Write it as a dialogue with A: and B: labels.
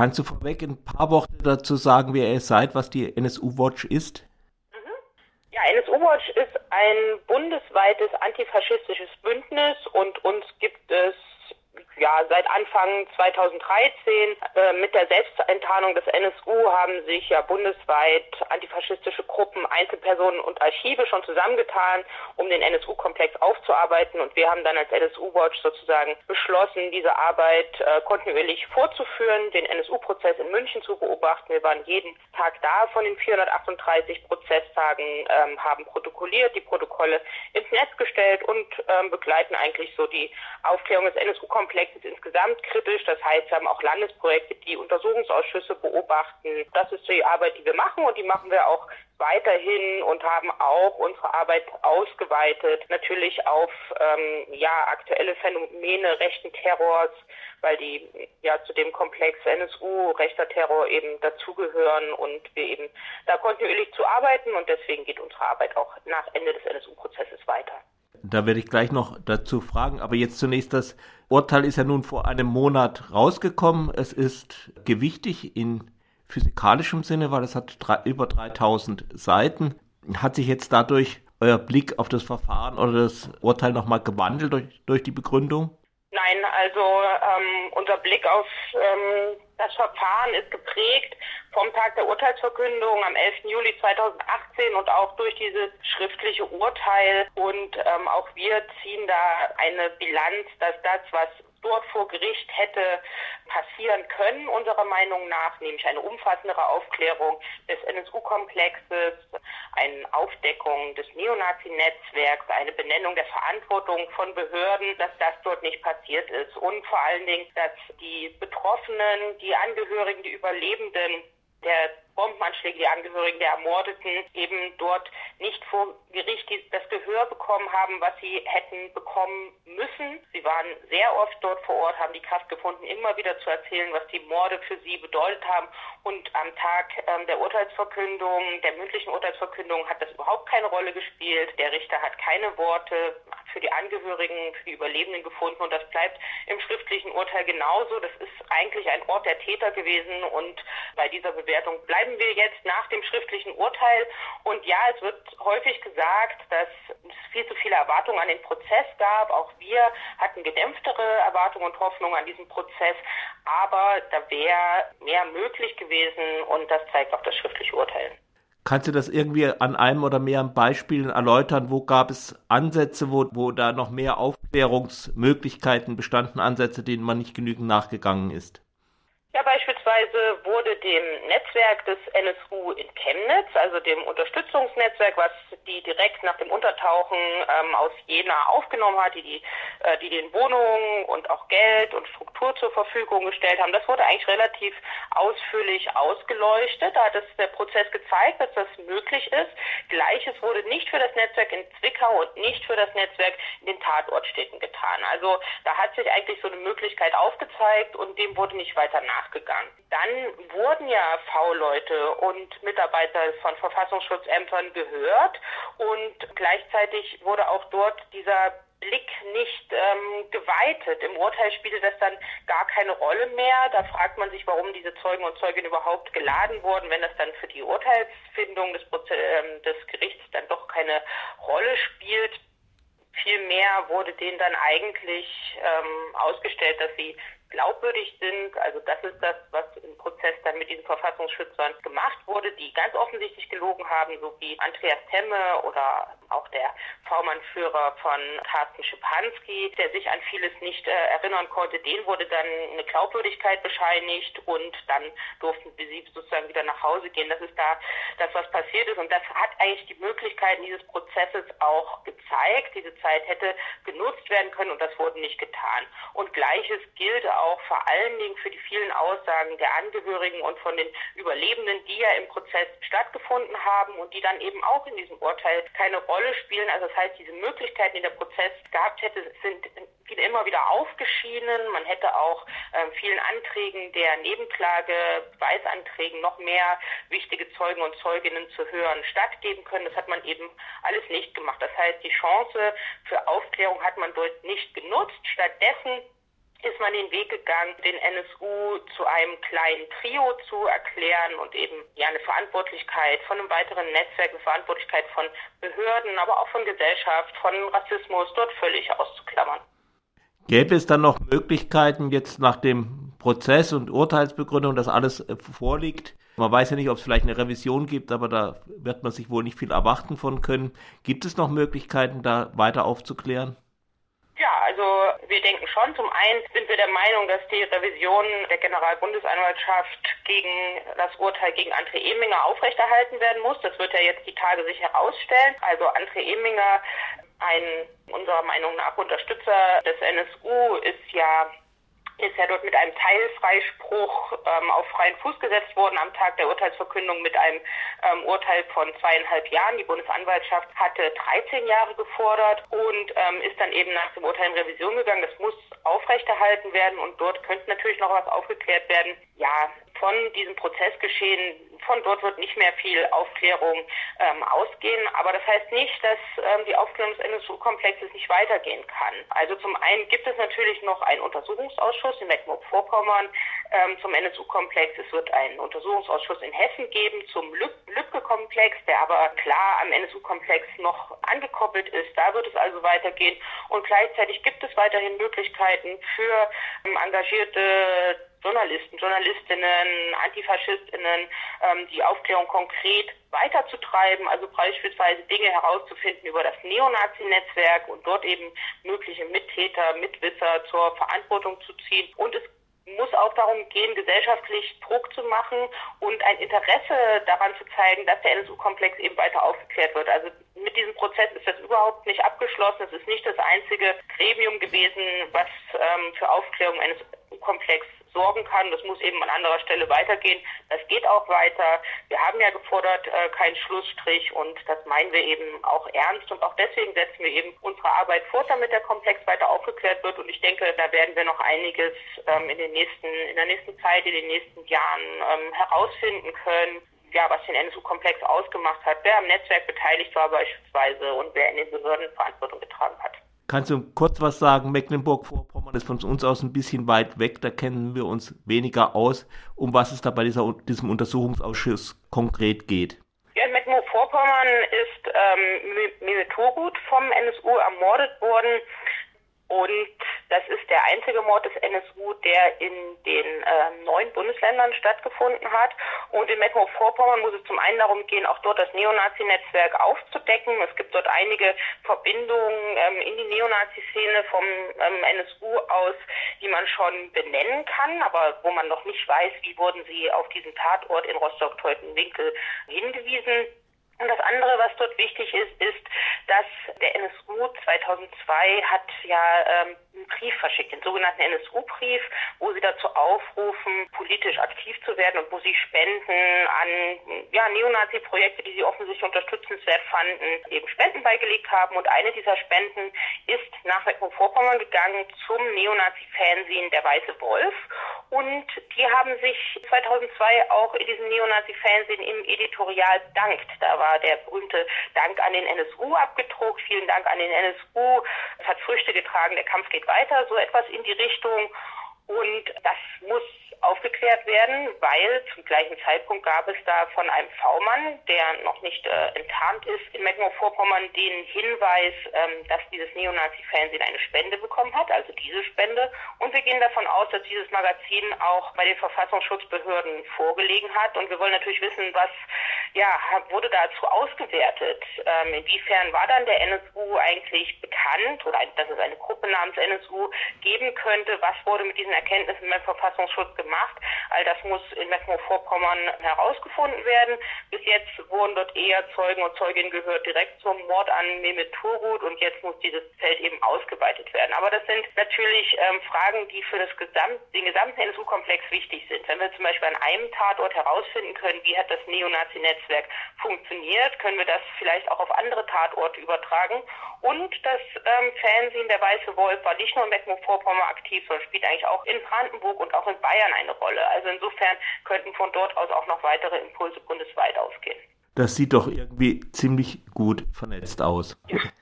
A: Kannst du vorweg ein paar Worte dazu sagen, wer ihr seid, was die NSU Watch ist?
B: Mhm. Ja, NSU Watch ist ein bundesweites antifaschistisches Bündnis und uns gibt es ja, seit Anfang 2013 äh, mit der Selbstenttarnung des NSU haben sich ja bundesweit antifaschistische Gruppen, Einzelpersonen und Archive schon zusammengetan, um den NSU-Komplex aufzuarbeiten. Und wir haben dann als NSU-Watch sozusagen beschlossen, diese Arbeit äh, kontinuierlich fortzuführen, den NSU-Prozess in München zu beobachten. Wir waren jeden Tag da von den 438 Prozesstagen, ähm, haben protokolliert, die Protokolle ins Netz gestellt und ähm, begleiten eigentlich so die Aufklärung des NSU-Komplexes ist insgesamt kritisch. Das heißt, wir haben auch Landesprojekte, die Untersuchungsausschüsse beobachten. Das ist die Arbeit, die wir machen und die machen wir auch weiterhin und haben auch unsere Arbeit ausgeweitet, natürlich auf ähm, ja aktuelle Phänomene rechten Terrors, weil die ja zu dem Komplex NSU rechter Terror eben dazugehören und wir eben da kontinuierlich zu arbeiten und deswegen geht unsere Arbeit auch nach Ende des NSU-Prozesses weiter.
A: Da werde ich gleich noch dazu fragen, aber jetzt zunächst das Urteil ist ja nun vor einem Monat rausgekommen. Es ist gewichtig in physikalischem Sinne, weil es hat drei, über 3000 Seiten. Hat sich jetzt dadurch euer Blick auf das Verfahren oder das Urteil nochmal gewandelt durch, durch die Begründung?
B: Nein, also ähm, unser Blick auf ähm, das Verfahren ist geprägt vom Tag der Urteilsverkündung am 11. Juli 2018 und auch durch dieses schriftliche Urteil. Und ähm, auch wir ziehen da eine Bilanz, dass das, was dort vor Gericht hätte passieren können, unserer Meinung nach, nämlich eine umfassendere Aufklärung des NSU-Komplexes, eine Aufdeckung des Neonazi-Netzwerks, eine Benennung der Verantwortung von Behörden, dass das dort nicht passiert ist. Und vor allen Dingen, dass die Betroffenen, die Angehörigen, die Überlebenden der Bombenanschläge, die Angehörigen der Ermordeten eben dort nicht vor Gericht das Gehör bekommen haben, was sie hätten bekommen müssen. Sie waren sehr oft dort vor Ort, haben die Kraft gefunden, immer wieder zu erzählen, was die Morde für sie bedeutet haben. Und am Tag ähm, der Urteilsverkündung, der mündlichen Urteilsverkündung, hat das überhaupt keine Rolle gespielt. Der Richter hat keine Worte für die Angehörigen, für die Überlebenden gefunden. Und das bleibt im schriftlichen Urteil genauso. Das ist eigentlich ein Ort der Täter gewesen. Und bei dieser Bewertung bleiben wir jetzt nach dem schriftlichen Urteil. Und ja, es wird häufig gesagt, dass es viel zu viele Erwartungen an den Prozess gab. Auch wir hatten gedämpftere Erwartungen und Hoffnungen an diesen Prozess. Aber da wäre mehr möglich gewesen und das zeigt auch das schriftliche Urteil.
A: Kannst du das irgendwie an einem oder mehreren Beispielen erläutern? Wo gab es Ansätze, wo, wo da noch mehr Aufklärungsmöglichkeiten bestanden, Ansätze, denen man nicht genügend nachgegangen ist?
B: Ja, beispielsweise wurde dem Netzwerk des NSU in Chemnitz, also dem Unterstützungsnetzwerk, was die direkt nach dem Untertauchen ähm, aus Jena aufgenommen hat, die, die, äh, die den Wohnungen und auch Geld und Struktur zur Verfügung gestellt haben, das wurde eigentlich relativ ausführlich ausgeleuchtet. Da hat es der Prozess gezeigt, dass das möglich ist. Gleiches wurde nicht für das Netzwerk in Zwickau und nicht für das Netzwerk in den Tatortstädten getan. Also da hat sich eigentlich so eine Möglichkeit aufgezeigt und dem wurde nicht weiter nach nachgegangen. Dann wurden ja V-Leute und Mitarbeiter von Verfassungsschutzämtern gehört und gleichzeitig wurde auch dort dieser Blick nicht ähm, geweitet. Im Urteil spielte das dann gar keine Rolle mehr. Da fragt man sich, warum diese Zeugen und Zeuginnen überhaupt geladen wurden, wenn das dann für die Urteilsfindung des, ähm, des Gerichts dann doch keine Rolle spielt. Vielmehr wurde denen dann eigentlich ähm, ausgestellt, dass sie glaubwürdig sind. Also das ist das, was im Prozess mit diesen Verfassungsschützern gemacht wurde, die ganz offensichtlich gelogen haben, so wie Andreas Temme oder auch der V-Mann-Führer von Carsten Schipanski, der sich an vieles nicht äh, erinnern konnte. Den wurde dann eine Glaubwürdigkeit bescheinigt und dann durften sie sozusagen wieder nach Hause gehen. Das ist da das, was passiert ist. Und das hat eigentlich die Möglichkeiten dieses Prozesses auch gezeigt. Diese Zeit hätte genutzt werden können und das wurde nicht getan. Und Gleiches gilt auch vor allen Dingen für die vielen Aussagen der Angehörigen von den Überlebenden, die ja im Prozess stattgefunden haben und die dann eben auch in diesem Urteil keine Rolle spielen. Also das heißt, diese Möglichkeiten, die der Prozess gehabt hätte, sind immer wieder aufgeschieden. Man hätte auch äh, vielen Anträgen der Nebenklage, Beweisanträgen noch mehr wichtige Zeugen und Zeuginnen zu hören stattgeben können. Das hat man eben alles nicht gemacht. Das heißt, die Chance für Aufklärung hat man dort nicht genutzt. Stattdessen ist man den Weg gegangen, den NSU zu einem kleinen Trio zu erklären und eben ja eine Verantwortlichkeit von einem weiteren Netzwerk, eine Verantwortlichkeit von Behörden, aber auch von Gesellschaft, von Rassismus dort völlig auszuklammern.
A: Gäbe es dann noch Möglichkeiten jetzt nach dem Prozess und Urteilsbegründung, dass alles äh, vorliegt? Man weiß ja nicht, ob es vielleicht eine Revision gibt, aber da wird man sich wohl nicht viel erwarten von können. Gibt es noch Möglichkeiten, da weiter aufzuklären?
B: Ja, also wir denken schon. Zum einen sind wir der Meinung, dass die Revision der Generalbundesanwaltschaft gegen das Urteil gegen André Eminger aufrechterhalten werden muss. Das wird ja jetzt die Tage sich herausstellen. Also André Eminger, ein unserer Meinung nach Unterstützer des NSU, ist ja ist ja dort mit einem Teilfreispruch ähm, auf freien Fuß gesetzt worden am Tag der Urteilsverkündung mit einem ähm, Urteil von zweieinhalb Jahren. Die Bundesanwaltschaft hatte 13 Jahre gefordert und ähm, ist dann eben nach dem Urteil in Revision gegangen. Das muss aufrechterhalten werden und dort könnte natürlich noch was aufgeklärt werden. Ja, von diesem Prozessgeschehen von dort wird nicht mehr viel Aufklärung ähm, ausgehen. Aber das heißt nicht, dass ähm, die Aufklärung des NSU-Komplexes nicht weitergehen kann. Also zum einen gibt es natürlich noch einen Untersuchungsausschuss in Mecklenburg-Vorpommern ähm, zum NSU-Komplex. Es wird einen Untersuchungsausschuss in Hessen geben zum Lübcke-Komplex, der aber klar am NSU-Komplex noch angekoppelt ist. Da wird es also weitergehen. Und gleichzeitig gibt es weiterhin Möglichkeiten für ähm, engagierte Journalisten, Journalistinnen, Antifaschistinnen, ähm, die Aufklärung konkret weiterzutreiben, also beispielsweise Dinge herauszufinden über das Neonazi-Netzwerk und dort eben mögliche Mittäter, Mitwisser zur Verantwortung zu ziehen. Und es muss auch darum gehen, gesellschaftlich Druck zu machen und ein Interesse daran zu zeigen, dass der NSU-Komplex eben weiter aufgeklärt wird. Also mit diesem Prozess ist das überhaupt nicht abgeschlossen. Es ist nicht das einzige Gremium gewesen, was ähm, für Aufklärung eines Komplex sorgen kann. Das muss eben an anderer Stelle weitergehen. Das geht auch weiter. Wir haben ja gefordert, äh, keinen Schlussstrich und das meinen wir eben auch ernst und auch deswegen setzen wir eben unsere Arbeit fort, damit der Komplex weiter aufgeklärt wird und ich denke, da werden wir noch einiges ähm, in den nächsten, in der nächsten Zeit, in den nächsten Jahren ähm, herausfinden können ja, was den NSU-Komplex ausgemacht hat, wer am Netzwerk beteiligt war beispielsweise und wer in den Behörden Verantwortung getragen hat.
A: Kannst du kurz was sagen? Mecklenburg-Vorpommern ist von uns aus ein bisschen weit weg, da kennen wir uns weniger aus, um was es da bei dieser, diesem Untersuchungsausschuss konkret geht.
B: Ja, in Mecklenburg-Vorpommern ist ähm, Mehmet Turgut vom NSU ermordet worden. Und das ist der einzige Mord des NSU, der in den äh, neun Bundesländern stattgefunden hat. Und in Mecklenburg-Vorpommern muss es zum einen darum gehen, auch dort das Neonazi-Netzwerk aufzudecken. Es gibt dort einige Verbindungen ähm, in die Neonazi-Szene vom ähm, NSU aus, die man schon benennen kann, aber wo man noch nicht weiß, wie wurden sie auf diesen Tatort in Rostock-Teutenwinkel hingewiesen. Und das andere, was dort wichtig ist, ist, dass der NSU 2002 hat ja ähm, einen Brief verschickt, den sogenannten NSU-Brief, wo sie dazu aufrufen, politisch aktiv zu werden und wo sie Spenden an ja, Neonazi-Projekte, die sie offensichtlich unterstützenswert fanden, eben Spenden beigelegt haben. Und eine dieser Spenden ist nach Mecklenburg-Vorpommern gegangen zum Neonazi-Fernsehen Der Weiße Wolf. Und die haben sich 2002 auch in diesem Neonazi-Fernsehen im Editorial bedankt. Da war der berühmte Dank an den NSU abgedruckt. Vielen Dank an den NSU. Es hat Früchte getragen. Der Kampf geht weiter. So etwas in die Richtung. Und das muss aufgeklärt werden, weil zum gleichen Zeitpunkt gab es da von einem V-Mann, der noch nicht äh, enttarnt ist, in Mecklenburg-Vorpommern den Hinweis, ähm, dass dieses Neonazi-Fernsehen eine Spende bekommen hat, also diese Spende. Und wir gehen davon aus, dass dieses Magazin auch bei den Verfassungsschutzbehörden vorgelegen hat. Und wir wollen natürlich wissen, was ja, wurde dazu ausgewertet. Ähm, inwiefern war dann der NSU eigentlich bekannt oder dass es eine Gruppe namens NSU geben könnte? Was wurde mit diesen Erkenntnissen beim Verfassungsschutz gemacht? All das muss in Mecklenburg-Vorpommern herausgefunden werden. Bis jetzt wurden dort eher Zeugen und Zeuginnen gehört direkt zum Mord an Mehmet Turgut und jetzt muss dieses Feld eben ausgeweitet werden. Aber das sind natürlich ähm, Fragen, die für das Gesamt, den gesamten NSU-Komplex wichtig sind. Wenn wir zum Beispiel an einem Tatort herausfinden können, wie hat das Neonazi-Netzwerk funktioniert, können wir das vielleicht auch auf andere Tatorte übertragen. Und das ähm, Fernsehen Der Weiße Wolf war nicht nur in Mecklenburg-Vorpommern aktiv, sondern spielt eigentlich auch in Brandenburg und auch in Bayern eine Rolle. Also insofern könnten von dort aus auch noch weitere Impulse bundesweit ausgehen.
A: Das sieht doch irgendwie ziemlich gut vernetzt aus.